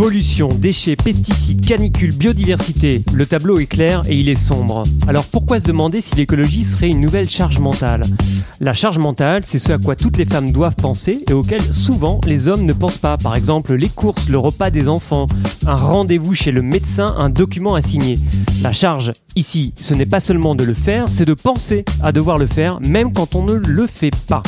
Pollution, déchets, pesticides, canicules, biodiversité. Le tableau est clair et il est sombre. Alors pourquoi se demander si l'écologie serait une nouvelle charge mentale? La charge mentale, c'est ce à quoi toutes les femmes doivent penser et auquel souvent les hommes ne pensent pas. Par exemple, les courses, le repas des enfants, un rendez-vous chez le médecin, un document à signer. La charge, ici, ce n'est pas seulement de le faire, c'est de penser à devoir le faire, même quand on ne le fait pas.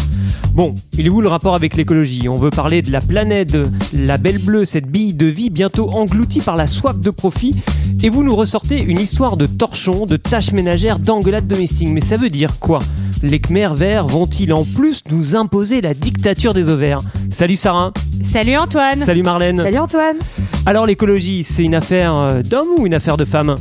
Bon, il est où le rapport avec l'écologie? On veut parler de la planète, de la belle bleue, cette bille de vie bientôt engloutie par la soif de profit, et vous nous ressortez une histoire de torchons, de tâches ménagères, d'engueulades domestiques. Mais ça veut dire quoi? Les Khmers verts vont-ils en plus nous imposer la dictature des ovaires Salut Sarah. Salut Antoine. Salut Marlène. Salut Antoine. Alors l'écologie, c'est une affaire euh, d'homme ou une affaire de femme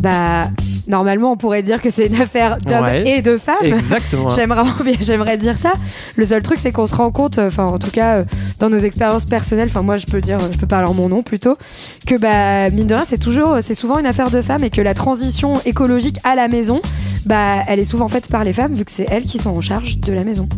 Bah, normalement, on pourrait dire que c'est une affaire d'hommes Ouais. et de femmes. Exactement. J'aimerais, j'aimerais dire ça. Le seul truc, c'est qu'on se rend compte, enfin, en tout cas, euh, dans nos expériences personnelles, enfin, moi, je peux dire, je peux parler en mon nom plutôt, que, bah, mine de rien, c'est toujours, c'est souvent une affaire de femmes et que la transition écologique à la maison, bah, elle est souvent faite par les femmes, vu que c'est elles qui sont en charge de la maison.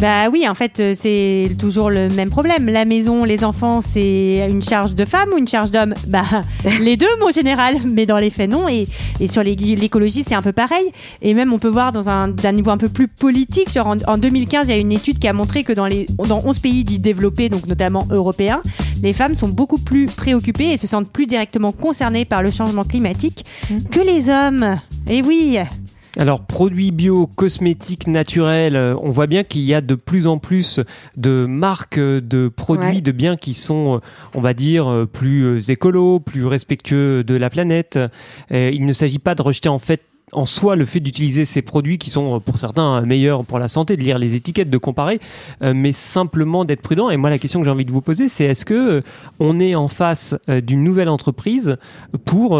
Bah oui, en fait, euh, c'est toujours le même problème. La maison, les enfants, c'est une charge de femme ou une charge d'homme Bah les deux, mon général, mais dans les faits, non. Et, et sur l'écologie, c'est un peu pareil. Et même, on peut voir dans un, d'un niveau un peu plus politique, genre en, en 2015, il y a une étude qui a montré que dans, les, dans 11 pays dits développés, donc notamment européens, les femmes sont beaucoup plus préoccupées et se sentent plus directement concernées par le changement climatique que les hommes. Et oui Alors, produits bio, cosmétiques naturels, euh, on voit bien qu'il y a de plus en plus de marques de produits, Ouais. de biens qui sont, euh, on va dire, euh, plus écolos, plus respectueux de la planète. Il ne s'agit pas de rejeter en fait en soi le fait d'utiliser ces produits qui sont pour certains meilleurs pour la santé, de lire les étiquettes, de comparer, euh, mais simplement d'être prudent. Et moi, la question que j'ai envie de vous poser, c'est est-ce que euh, on est en face euh, d'une nouvelle entreprise pour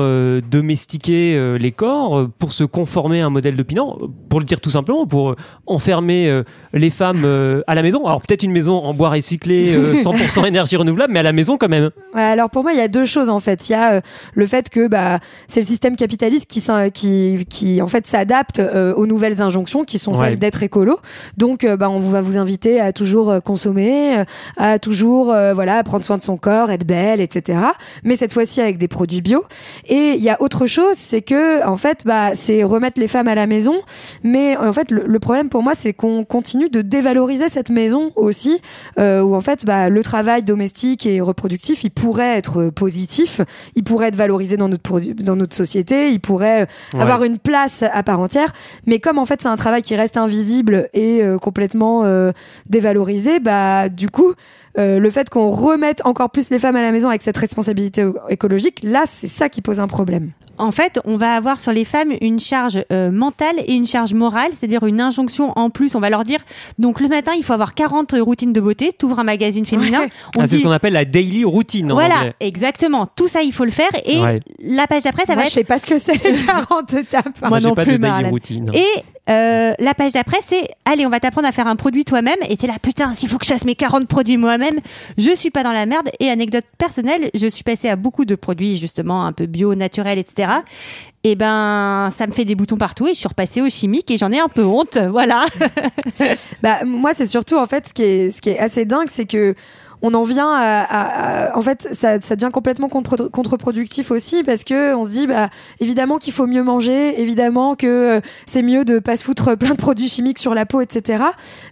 domestiquer les corps, pour se conformer à un modèle d'opinion, euh, pour le dire tout simplement, pour enfermer les femmes à la maison? Alors peut-être une maison en bois recyclé, euh, 100% énergie renouvelable, mais à la maison quand même. Ouais, alors pour moi, il y a deux choses en fait. Il y a le fait que bah, c'est le système capitaliste qui, s'in- qui, qui en fait s'adapte euh, aux nouvelles injonctions qui sont Ouais. celles d'être écolo. Donc, euh, bah, on va vous inviter à toujours euh, consommer, euh, à toujours euh, voilà prendre soin de son corps, être belle, etc. Mais cette fois-ci avec des produits bio. Et il y a autre chose, c'est que en fait, bah, c'est remettre les femmes à la maison. Mais en fait, le, le problème pour moi, c'est qu'on continue de dévaloriser cette maison aussi, où en fait, bah, le travail domestique et reproductif, il pourrait être positif, il pourrait être valorisé dans notre produ- dans notre société, il pourrait Ouais. avoir une place à part entière. Mais comme en fait, c'est un travail qui reste invisible et euh, complètement euh, dévalorisé, bah du coup. Euh, le fait qu'on remette encore plus les femmes à la maison avec cette responsabilité écologique, là, c'est ça qui pose un problème. En fait, on va avoir sur les femmes une charge euh, mentale et une charge morale, c'est-à-dire une injonction en plus. On va leur dire, donc le matin, il faut avoir 40 routines de beauté, t'ouvres un magazine féminin, on Ah, c'est ce dit... qu'on appelle la daily routine en Voilà, anglais. exactement. Tout ça, il faut le faire. Et Ouais. la page d'après, ça Moi, va je être sais pas ce que c'est les 40 étapes. Moi j'ai non pas plus, de daily routine. Et euh, la page d'après, c'est allez, on va t'apprendre à faire un produit toi-même. Et t'es là, putain, s'il faut que je fasse mes 40 produits moi-même, je suis pas dans la merde. Et anecdote personnelle, je suis passée à beaucoup de produits justement un peu bio, naturels, etc. Et ben, ça me fait des boutons partout et je suis repassée au chimique et j'en ai un peu honte. Voilà. Bah, moi, c'est surtout en fait ce qui est, ce qui est assez dingue, c'est que on en vient à, à- à- en fait ça, ça devient complètement contre- contre-productif aussi parce que on se dit bah évidemment qu'il faut mieux manger évidemment que euh, c'est mieux de pas se foutre plein de produits chimiques sur la peau etc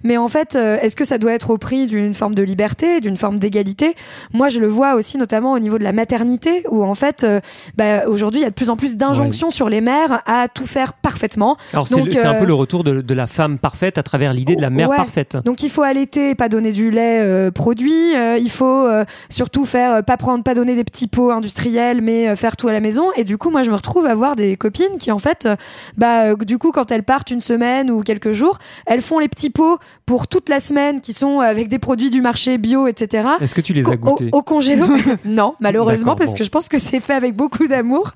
mais en fait euh, est-ce que ça doit être au prix d'une forme de liberté d'une forme d'égalité? Moi je le vois aussi notamment au niveau de la maternité où en fait euh, bah, aujourd'hui il y a de plus en plus d'injonctions sur les mères à tout faire parfaitement Alors c'est un peu le retour de, de la femme parfaite à travers l'idée de la mère Ouais. parfaite. Donc il faut allaiter, pas donner du lait euh, produit. Euh, il faut euh, surtout faire euh, pas prendre, pas donner des petits pots industriels, mais faire tout à la maison. Et du coup, moi, je me retrouve à voir des copines qui, en fait, bah, du coup, quand elles partent une semaine ou quelques jours, elles font les petits pots pour toute la semaine, qui sont avec des produits du marché bio, etc. Est-ce que tu les as goûtés Au, au congélo Non, malheureusement, parce bon. que je pense que c'est fait avec beaucoup d'amour.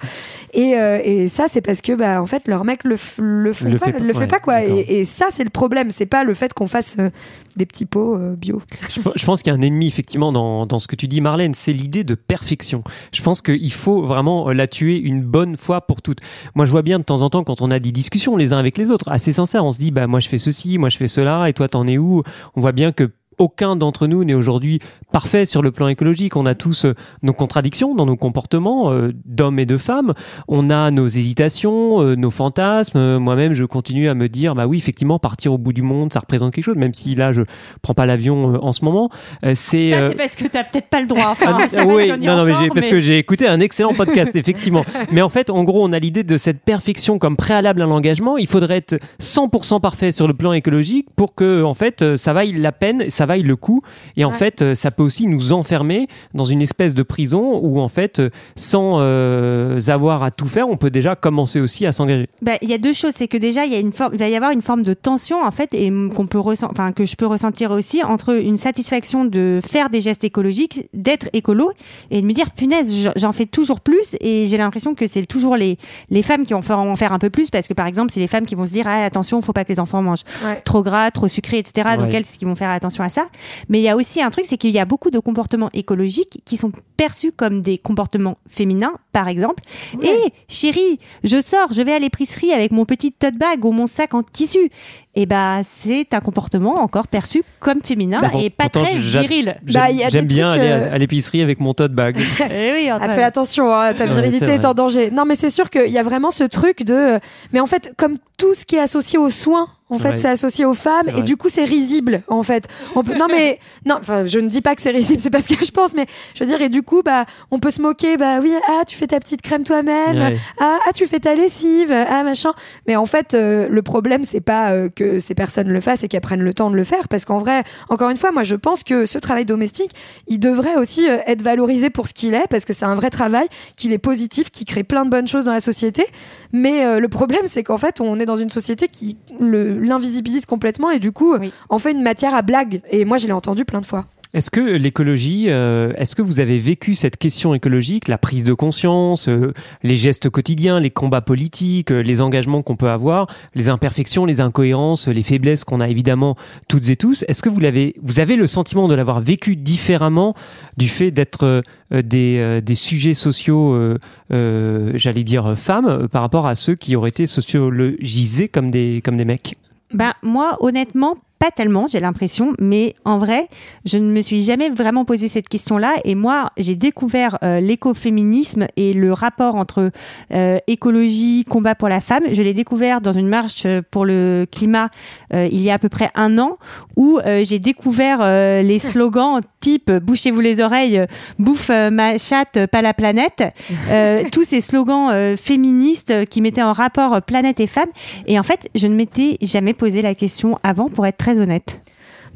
Et, euh, et ça, c'est parce que, bah, en fait, leur mec le, le, font Le pas, fait pas, le fait ouais, pas, quoi. Et, et ça, c'est le problème. C'est pas le fait qu'on fasse euh, des petits pots euh, bio. Je pense qu'il y a un ennemi effectivement dans, dans ce que tu dis Marlène, c'est l'idée de perfection. Je pense qu'il faut vraiment euh, la tuer une bonne fois pour toutes. Moi je vois bien de temps en temps quand on a des discussions les uns avec les autres, assez sincères, on se dit bah moi je fais ceci, moi je fais cela et toi t'en es où? On voit bien que aucun d'entre nous n'est aujourd'hui parfait sur le plan écologique. On a tous euh, nos contradictions dans nos comportements euh, d'hommes et de femmes. On a nos hésitations, euh, nos fantasmes. Euh, Moi-même, je continue à me dire, bah oui, effectivement, partir au bout du monde, ça représente quelque chose, même si là, je prends pas l'avion en ce moment. Euh, c'est Ça, c'est parce que t'as peut-être pas le droit. Enfin, ah, oui, si non, non, mais j'ai, parce que j'ai écouté un excellent podcast, effectivement. Mais en fait, en gros, on a l'idée de cette perfection comme préalable à l'engagement. Il faudrait être 100% parfait sur le plan écologique pour que, en fait, ça vaille la peine, ça vaille le coup. Et en Ouais. fait, euh, ça peut aussi nous enfermer dans une espèce de prison où, en fait, euh, sans euh, avoir à tout faire, on peut déjà commencer aussi à s'engager. Bah, il y a deux choses, c'est que déjà il y a une forme, il va y avoir une forme de tension en fait, et qu'on peut enfin que je peux ressentir aussi entre une satisfaction de faire des gestes écologiques, d'être écolo, et de me dire punaise, j'en fais toujours plus, et j'ai l'impression que c'est toujours les les femmes qui vont faire en faire un peu plus, parce que par exemple c'est les femmes qui vont se dire ah, attention, faut pas que les enfants mangent Ouais. trop gras, trop sucré, etc. Donc elles, c'est ce qui vont faire attention à ça. Mais il y a aussi un truc, c'est qu'il y a beaucoup de comportements écologiques qui sont perçus comme des comportements féminins, par exemple. Et chérie, je sors, je vais à l'épicerie avec mon petit tote bag ou mon sac en tissu. Et bah, c'est un comportement encore perçu comme féminin Bah, et pas pourtant, très viril. J'aime, Bah, bien aller euh, à, à l'épicerie avec mon tote bag. Eh oui, Ah, fais attention, hein, ta virilité est, vrai. en danger. Non, mais c'est sûr qu'il y a vraiment ce truc de. Mais en fait, comme tout ce qui est associé aux soins, en fait, Ouais. c'est associé aux femmes et du coup, c'est risible, en fait. On peut... Non, mais non, enfin, je ne dis pas que c'est risible, c'est pas ce que je pense, mais je veux dire, et du coup, bah, on peut se moquer, bah oui, ah, tu fais ta petite crème toi-même, Ouais. ah, ah, tu fais ta lessive, ah, machin. Mais en fait, euh, le problème, c'est pas euh, que ces personnes le fassent et qu'elles prennent le temps de le faire, parce qu'en vrai, encore une fois, moi, je pense que ce travail domestique, il devrait aussi euh, être valorisé pour ce qu'il est, parce que c'est un vrai travail, qu'il est positif, qui crée plein de bonnes choses dans la société. Mais le problème, c'est qu'en fait, on est dans une société qui le- l'invisibilise complètement et du coup, Oui. en fait une matière à blague. Et moi, je l'ai entendu plein de fois. Est-ce que l'écologie, euh, est-ce que vous avez vécu cette question écologique, la prise de conscience, euh, les gestes quotidiens, les combats politiques, euh, les engagements qu'on peut avoir, les imperfections, les incohérences, les faiblesses qu'on a évidemment toutes et tous? Est-ce que vous l'avez, vous avez le sentiment de l'avoir vécu différemment du fait d'être euh, des, euh, des sujets sociaux, euh, euh, j'allais dire femmes, par rapport à ceux qui auraient été sociologisés comme des comme des mecs? Ben, moi, honnêtement, pas tellement, j'ai l'impression, mais en vrai, je ne me suis jamais vraiment posé cette question-là. Et moi, j'ai découvert euh, l'écoféminisme et le rapport entre euh, écologie, combat pour la femme. Je l'ai découvert dans une marche pour le climat euh, il y a à peu près un an, où j'ai découvert les slogans type bouchez-vous les oreilles, bouffe ma chatte, pas la planète. Tous ces slogans féministes qui mettaient en rapport planète et femme. Et en fait, je ne m'étais jamais posé la question avant, pour être très honnête.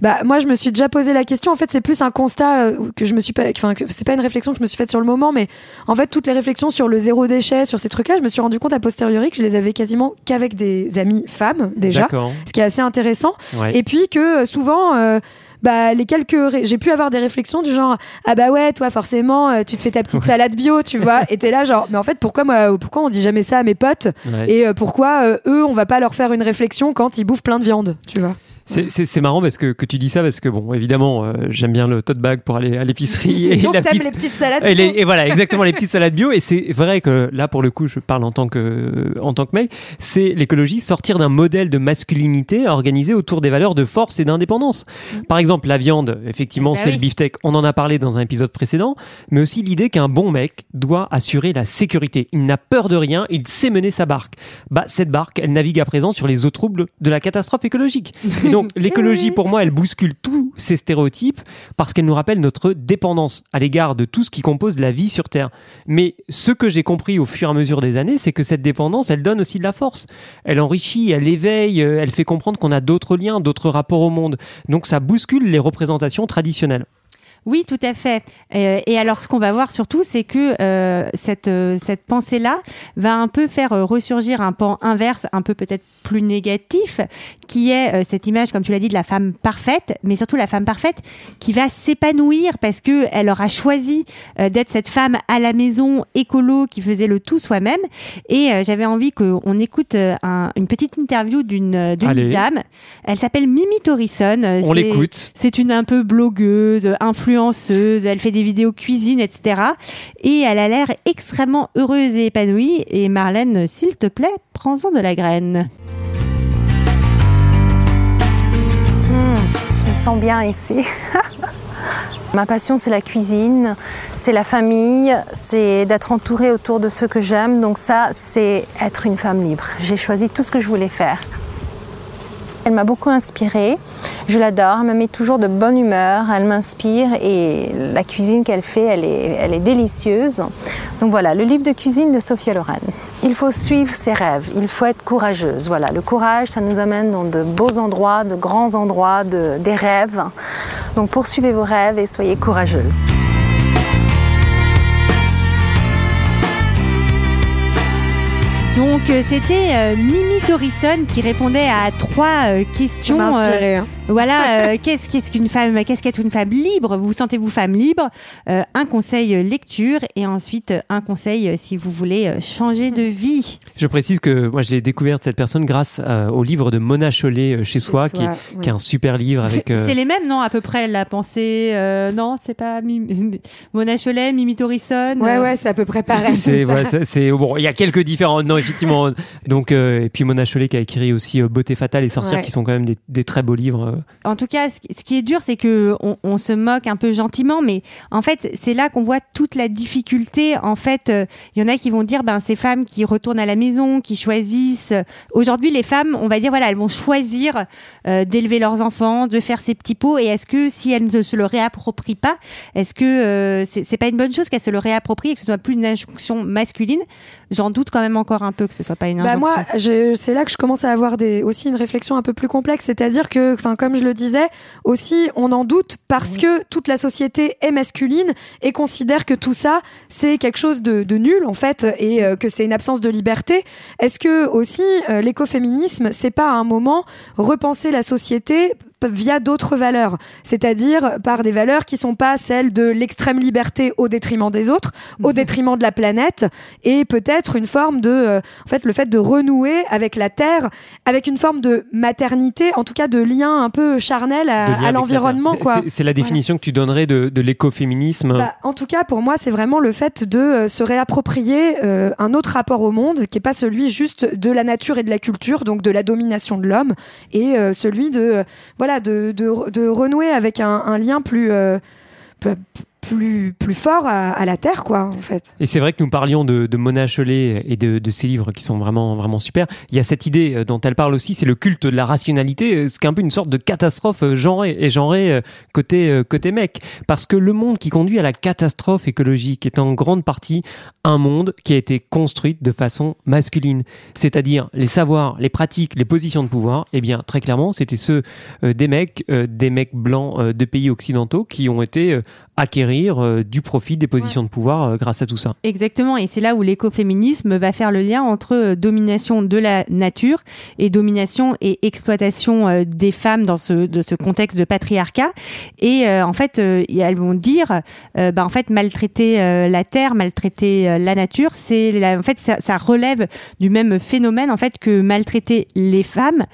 Bah moi je me suis déjà posé la question. En fait c'est plus un constat euh, que je me suis pas. Enfin c'est pas une réflexion que je me suis faite sur le moment, mais en fait toutes les réflexions sur le zéro déchet, sur ces trucs-là, je me suis rendu compte a posteriori que je les avais quasiment qu'avec des amis femmes déjà, D'accord. ce qui est assez intéressant. Ouais. Et puis que euh, souvent. euh, bah, les quelques ré- j'ai pu avoir des réflexions du genre ah bah ouais toi forcément euh, tu te fais ta petite salade bio tu vois et t'es là genre mais en fait pourquoi moi pourquoi on dit jamais ça à mes potes? Ouais. et euh, pourquoi euh, eux on va pas leur faire une réflexion quand ils bouffent plein de viande tu vois? C'est- C'est c'est marrant parce que, que tu dis ça parce que bon évidemment euh, j'aime bien le tote bag pour aller à l'épicerie et donc la petite les petites salades et, les- bio. et voilà exactement les petites salades bio. Et c'est vrai que là pour le coup je parle en tant que en tant que mec c'est l'écologie sortir d'un modèle de masculinité organisé autour des valeurs de force et d'indépendance. Par exemple la viande effectivement Bah c'est oui. le beefsteak. On en a parlé dans un épisode précédent mais aussi l'idée qu'un bon mec doit assurer la sécurité. Il n'a peur de rien il sait mener sa barque. Bah cette barque elle navigue à présent sur les eaux troubles de la catastrophe écologique. et donc l'écologie pour moi elle bouscule tous ces stéréotypes parce qu'elle nous rappelle notre dépendance à l'égard de tout ce qui compose la vie sur Terre. Mais ce que j'ai compris au fur et à mesure des années, c'est que cette dépendance, elle donne aussi de la force. Elle enrichit, elle éveille, euh, elle fait comprendre qu'on a d'autres liens, d'autres rapports au monde. Donc ça bouscule les représentations traditionnelles. Oui, tout à fait. Euh, et alors, ce qu'on va voir surtout, c'est que euh, cette, euh, cette pensée-là va un peu faire euh, ressurgir un pan inverse, un peu peut-être plus négatif, qui est euh, cette image, comme tu l'as dit, de la femme parfaite, mais surtout la femme parfaite qui va s'épanouir parce que elle aura choisi euh, d'être cette femme à la maison écolo qui faisait le tout soi-même. Et euh, j'avais envie qu'on écoute euh, un- une petite interview d'une dame. Elle s'appelle Mimi Torrison. On l'écoute. c'est une un peu blogueuse, influenceuse, elle fait des vidéos cuisine, etc. Et elle a l'air extrêmement heureuse et épanouie. Et Marlène, s'il te plaît, prends-en de la graine. Je me sens bien ici. Ma passion, c'est la cuisine, c'est la famille, c'est d'être entourée autour de ceux que j'aime. Donc ça, c'est être une femme libre. J'ai choisi tout ce que je voulais faire. Elle m'a beaucoup inspirée. Je l'adore. Elle me met toujours de bonne humeur. Elle m'inspire et la cuisine qu'elle fait, elle est, elle délicieuse. Donc voilà, le livre de cuisine de Sophia Loren. Il faut suivre ses rêves. Il faut être courageuse. Voilà, le courage, ça nous amène dans de beaux endroits, de grands endroits, de- des rêves. Donc poursuivez vos rêves et soyez courageuse. Donc euh, c'était euh, Mimi Torrison qui répondait à trois euh, questions. euh, inspiré. hein. Voilà, euh, qu'est-ce qu'est-ce qu'une femme, qu'est-ce qu'être une femme libre? Vous sentez-vous femme libre? Euh, Un conseil lecture et ensuite un conseil si vous voulez changer de vie. Je précise que moi, je l'ai découverte cette personne grâce euh, au livre de Mona Chollet chez soi, qui est, Soit, qui est un super livre avec. C'est euh, les mêmes, non À peu près la pensée. euh, non, c'est pas Mona Cholet, Mimi Torrison. Ouais, euh, ouais, c'est à peu près pareil. C'est c'est- bon, il y a quelques différents. Non, effectivement. Donc euh, et puis Mona Chollet qui a écrit aussi euh, Beauté fatale et sorcière, Ouais. qui sont quand même des, des très beaux livres. euh. En tout cas, ce qui est dur, c'est que on, on se moque un peu gentiment, mais en fait, c'est là qu'on voit toute la difficulté. En fait, il y en a qui vont dire, ben ces femmes qui retournent à la maison, qui choisissent. Aujourd'hui, les femmes, on va dire, voilà, elles vont choisir euh, d'élever leurs enfants, de faire ces petits pots. Et est-ce que si elles ne se le réapproprient pas, est-ce que euh, c'est c'est pas une bonne chose qu'elles se le réapproprient et que ce soit plus une injonction masculine? J'en doute quand même encore un peu que ce soit pas une Bah injonction. moi, je- c'est là que je commence à avoir des, aussi une réflexion un peu plus complexe, c'est-à-dire que, enfin, comme je le disais, aussi, on en doute parce que toute la société est masculine et considère que tout ça, c'est quelque chose de, de nul, en fait, et euh, que c'est une absence de liberté. Est-ce que aussi, euh, l'écoféminisme, c'est pas à un moment repenser la société via d'autres valeurs, c'est-à-dire par des valeurs qui sont pas celles de l'extrême liberté au détriment des autres, au détriment de la planète, et peut-être une forme de, euh, en fait, le fait de renouer avec la terre, avec une forme de maternité, en tout cas de lien un peu charnel à, l'environnement. C'est- la définition que tu donnerais de, de l'écoféminisme. Bah, en tout cas, pour moi, c'est vraiment le fait de euh, se réapproprier euh, un autre rapport au monde, qui est pas celui juste de la nature et de la culture, donc de la domination de l'homme, et euh, celui de euh, voilà de, de, de renouer avec un, un lien plus plus plus, fort à, la terre, quoi, en fait. Et c'est vrai que nous parlions de, Mona Chollet et de, ses livres qui sont vraiment, vraiment super. Il y a cette idée euh, dont elle parle aussi, c'est le culte de la rationalité, euh, ce qui est un peu une sorte de catastrophe euh, genrée, et genrée côté, côté mec. Parce que le monde qui conduit à la catastrophe écologique est en grande partie un monde qui a été construit de façon masculine. C'est-à-dire les savoirs, les pratiques, les positions de pouvoir, eh bien, très clairement, c'était ceux des mecs, des mecs blancs de pays occidentaux qui ont été acquérir euh, du profit des positions de pouvoir euh, grâce à tout ça. Exactement, et c'est là où l'écoféminisme va faire le lien entre euh, domination de la nature et domination et exploitation des femmes dans ce, de ce contexte de patriarcat. Et euh, en fait, euh, elles vont dire, euh, bah, en fait, maltraiter la terre, maltraiter la nature, c'est en fait ça, ça relève du même phénomène en fait que maltraiter les femmes.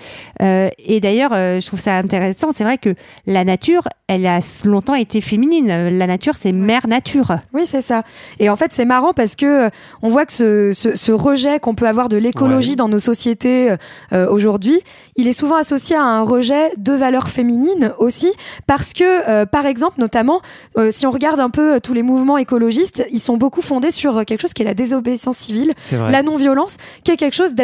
Et d'ailleurs, je trouve ça intéressant. C'est vrai que la nature, elle a longtemps été féminine. La nature, c'est mère nature. Oui, c'est ça. Et en fait, c'est marrant parce que euh, on voit que ce, ce, ce rejet qu'on peut avoir de l'écologie Ouais. dans nos sociétés euh, aujourd'hui, il est souvent associé à un rejet de valeurs féminines aussi, parce que, euh, par exemple, notamment, euh, si on regarde un peu euh, tous les mouvements écologistes, ils sont beaucoup fondés sur euh, quelque chose qui est la désobéissance civile, la non-violence, qui est quelque chose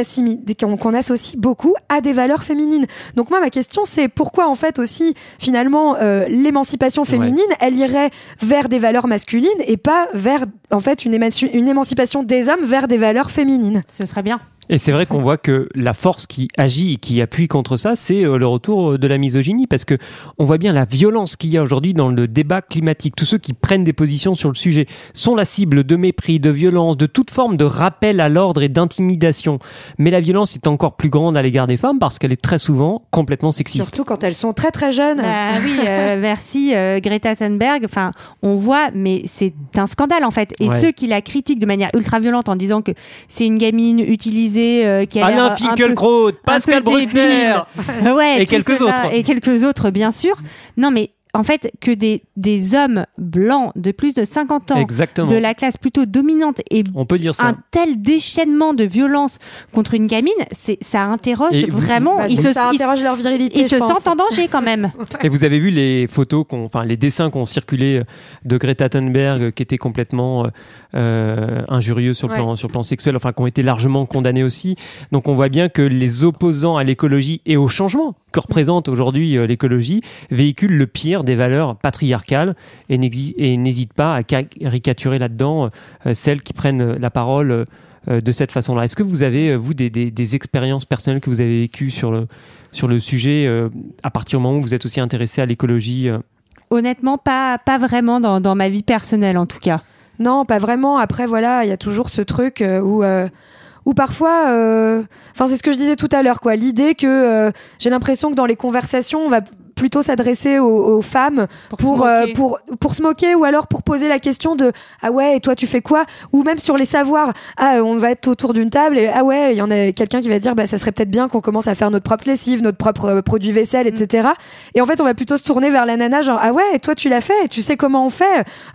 qu'on associe beaucoup à des valeurs féminines. Donc moi, ma question, c'est pourquoi en fait aussi, finalement, euh, l'émancipation féminine, elle irait vers des valeurs masculines et pas vers, en fait, une, une émancipation des hommes vers des valeurs féminines. Ce serait bien. Et c'est vrai qu'on voit que la force qui agit et qui appuie contre ça, c'est euh, le retour de la misogynie, parce que on voit bien la violence qu'il y a aujourd'hui dans le débat climatique. Tous ceux qui prennent des positions sur le sujet sont la cible de mépris, de violence, de toute forme de rappel à l'ordre et d'intimidation. Mais la violence est encore plus grande à l'égard des femmes parce qu'elle est très souvent complètement sexiste. Surtout quand elles sont très très jeunes. Bah oui, euh, merci euh, Greta Thunberg. Enfin, on voit, mais c'est un scandale en fait. Et Ouais. ceux qui la critiquent de manière ultra violente en disant que c'est une gamine utilisée euh, qui a Alain un peu- Finkielkraut, Pascal. Bruckner. ouais, Et quelques autres. Et quelques autres, bien sûr. Non, mais en fait, que des, des hommes blancs de plus de 50 ans, Exactement. de la classe plutôt dominante et On peut dire ça. un tel déchaînement de violence contre une gamine, c'est ça interroge Et vous- vraiment. Bah, ils ça se, ils- leur virilité. ils je se pense. sentent en danger quand même. Et vous avez vu les photos, enfin les dessins qui ont circulé de Greta Thunberg, qui étaient complètement euh, euh, injurieux sur le, Ouais. plan, sur le plan sexuel, enfin qui ont été largement condamnés aussi. Donc on voit bien que les opposants à l'écologie et au changement que représente aujourd'hui euh, l'écologie véhiculent le pire des valeurs patriarcales et n'hésitent pas à caricaturer là-dedans euh, celles qui prennent euh, la parole. euh, de cette façon-là. Est-ce que vous avez, vous, des, des- des expériences personnelles que vous avez vécues sur le, sur le sujet euh, à partir du moment où vous êtes aussi intéressé à l'écologie euh, Honnêtement, pas, pas vraiment dans, dans ma vie personnelle en tout cas. Non, pas vraiment. Après, voilà, il y a toujours ce truc euh, où, euh, où parfois, euh, enfin, c'est ce que je disais tout à l'heure, quoi. L'idée que euh, j'ai l'impression que dans les conversations, on va plutôt s'adresser aux, aux femmes pour se euh, moquer. pour pour se moquer ou alors pour poser la question de ah ouais et toi tu fais quoi? Ou même sur les savoirs ah on va être autour d'une table et ah ouais il y en a quelqu'un qui va dire bah ça serait peut-être bien qu'on commence à faire notre propre lessive notre propre euh, produit vaisselle etc et en fait on va plutôt se tourner vers la nana genre ah ouais et toi tu l'as fait tu sais comment on fait?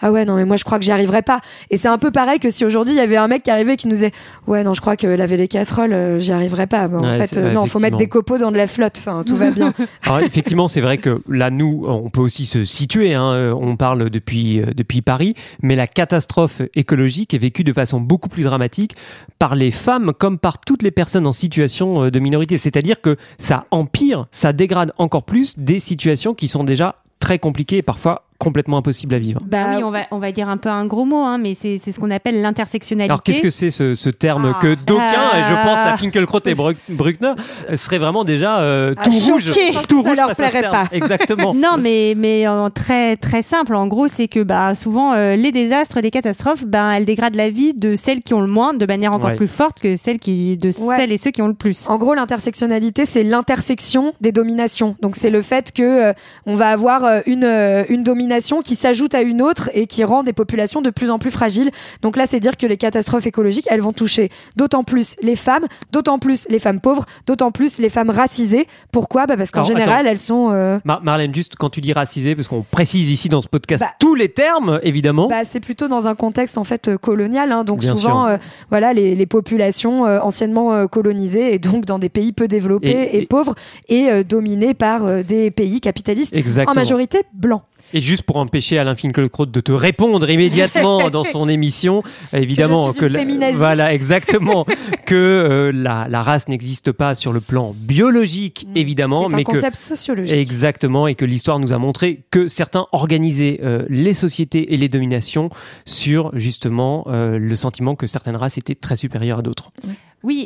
Ah ouais non mais moi je crois que j'y arriverai pas. Et c'est un peu pareil que si aujourd'hui il y avait un mec qui arrivait qui nous disait ouais non je crois que laver les casseroles euh, j'y arriverai pas. Bon, en Ouais, fait euh, non faut mettre des copeaux dans de la flotte. Enfin tout va bien. Alors effectivement, c'est vrai que là, nous, on peut aussi se situer. hein, euh, on parle depuis euh, depuis Paris, mais la catastrophe écologique est vécue de façon beaucoup plus dramatique par les femmes comme par toutes les personnes en situation euh, de minorité. C'est-à-dire que ça empire, ça dégrade encore plus des situations qui sont déjà très compliquées et parfois complètement impossibles à vivre. Bah oui, on va, on va dire un peu un gros mot, hein, mais c'est c'est ce qu'on appelle l'intersectionnalité. Alors qu'est-ce que c'est ce, ce terme Ah. que d'aucuns, et je pense à Ah. Finkelkraut et Bruck- Bruckner, euh, seraient vraiment déjà euh, Ah, tout choqués. rouge, tout ça rouge leur plairait pas. Exactement. Non, mais, mais en très, très simple, en gros, c'est que bah, souvent, euh, les désastres, les catastrophes, ben elles dégradent la vie de celles qui ont le moins de manière encore Ouais. plus forte que celles qui, de Ouais. celles et ceux qui ont le plus. En gros, l'intersectionnalité, c'est l'intersection des dominations. Donc, c'est le fait que euh, on va avoir euh, une, euh, une domination qui s'ajoute à une autre et qui rend des populations de plus en plus fragiles. Donc là, c'est dire que les catastrophes écologiques, elles vont toucher d'autant plus les femmes, d'autant plus les femmes pauvres, d'autant plus les femmes racisées. Pourquoi? Bah Parce qu'en général, elles sont... euh, Mar- Marlène, juste quand tu dis racisé, parce qu'on précise ici dans ce podcast Bah- tous les termes, évidemment. Bah, c'est plutôt dans un contexte en fait euh, colonial, hein. donc Bien souvent euh, voilà les, les populations euh, anciennement colonisées et donc dans des pays peu développés Et- et, et- pauvres et dominés par des pays capitalistes Exactement. en majorité blancs. Et juste pour empêcher Alain Finkielkraut de te répondre immédiatement dans son émission, évidemment Que la- voilà exactement que euh, la, la race n'existe pas sur le plan biologique évidemment, c'est un mais que concept sociologique. Exactement, et que l'histoire nous a montré que certains organisaient euh, les sociétés et les dominations sur justement euh, le sentiment que certaines races étaient très supérieures à d'autres. Oui,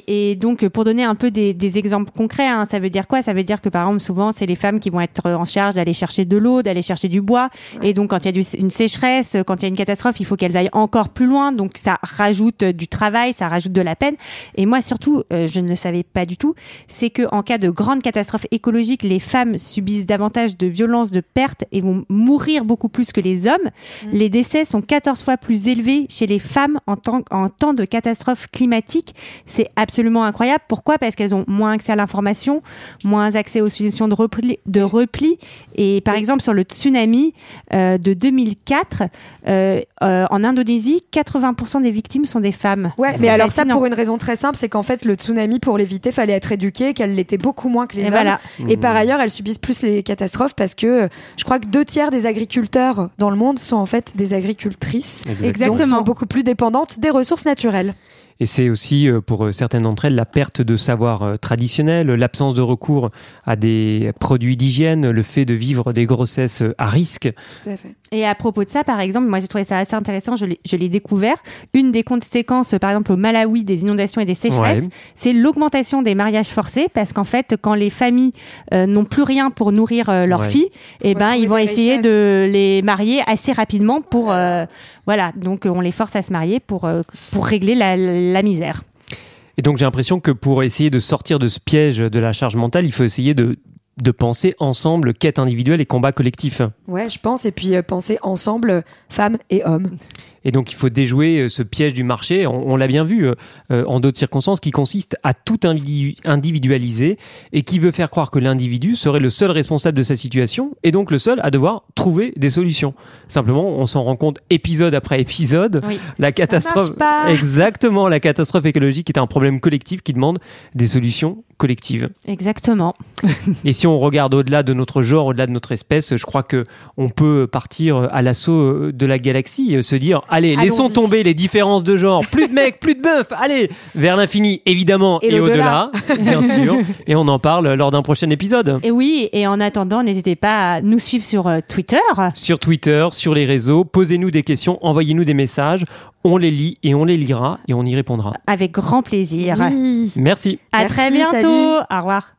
et donc euh, pour donner un peu des, des exemples concrets, hein, ça veut dire quoi? Ça veut dire que par exemple, souvent, c'est les femmes qui vont être en charge d'aller chercher de l'eau, d'aller chercher du bois. Et donc, quand il y a du- une sécheresse, euh, quand il y a une catastrophe, il faut qu'elles aillent encore plus loin. Donc, ça rajoute euh, du travail, ça rajoute de la peine. Et moi, surtout, euh, je ne le savais pas du tout, c'est que en cas de grande catastrophe écologique, les femmes subissent davantage de violences, de pertes et vont mourir beaucoup plus que les hommes. Les décès sont 14 fois plus élevés chez les femmes en temps, en temps de catastrophe climatique. C'est absolument incroyable. Pourquoi? Parce qu'elles ont moins accès à l'information, moins accès aux solutions de repli. De repli. Et par exemple, sur le tsunami euh, de 2004, euh, euh, en Indonésie, 80% des victimes sont des femmes. Ouais, mais alors ça pour une raison très simple, c'est qu'en fait le tsunami pour l'éviter fallait être éduqué, qu'elle l'était beaucoup moins que les Et hommes. voilà. Et par ailleurs, elles subissent plus les catastrophes parce que je crois que deux tiers des agriculteurs dans le monde sont en fait des agricultrices. Donc Exactement. sont beaucoup plus dépendantes des ressources naturelles. Et c'est aussi euh, pour euh, certaines d'entre elles la perte de savoir euh, traditionnel, l'absence de recours à des produits d'hygiène, le fait de vivre des grossesses à risque. Tout à fait. Et à propos de ça, par exemple, moi j'ai trouvé ça assez intéressant, je l'ai- je l'ai découvert. Une des conséquences, par exemple, au Malawi, des inondations et des sécheresses, Ouais. c'est l'augmentation des mariages forcés, parce qu'en fait, quand les familles euh, n'ont plus rien pour nourrir euh, leurs Ouais. filles, eh ben, ils vont essayer de les marier assez rapidement pour, euh, voilà, donc euh, on les force à se marier pour, euh, pour régler la, la misère. Et donc j'ai l'impression que pour essayer de sortir de ce piège de la charge mentale, il faut essayer de, de penser ensemble quête individuelle et combat collectif. Ouais, je pense. Et puis euh, penser ensemble, femmes et hommes. Et donc il faut déjouer euh, ce piège du marché, on, on l'a bien vu euh, euh, en d'autres circonstances, qui consiste à tout indi- individualiser et qui veut faire croire que l'individu serait le seul responsable de sa situation et donc le seul à devoir trouver des solutions. Simplement, on s'en rend compte épisode après épisode, Oui. la catastrophe, exactement, la catastrophe écologique est un problème collectif qui demande des solutions collectives. Exactement. Et si on regarde au-delà de notre genre, au-delà de notre espèce, je crois que on peut partir à l'assaut de la galaxie, euh, se dire allez, laissons tomber les différences de genre. Plus de mecs, plus de meufs, allez, vers l'infini, évidemment, et, au-delà, bien sûr. Et on en parle lors d'un prochain épisode. Et oui, et en attendant, n'hésitez pas à nous suivre sur euh, Twitter. Sur Twitter, sur les réseaux, posez-nous des questions, envoyez-nous des messages. On les lit et on les lira et on y répondra. Avec grand plaisir. Merci. À très bientôt. Salut. Au revoir.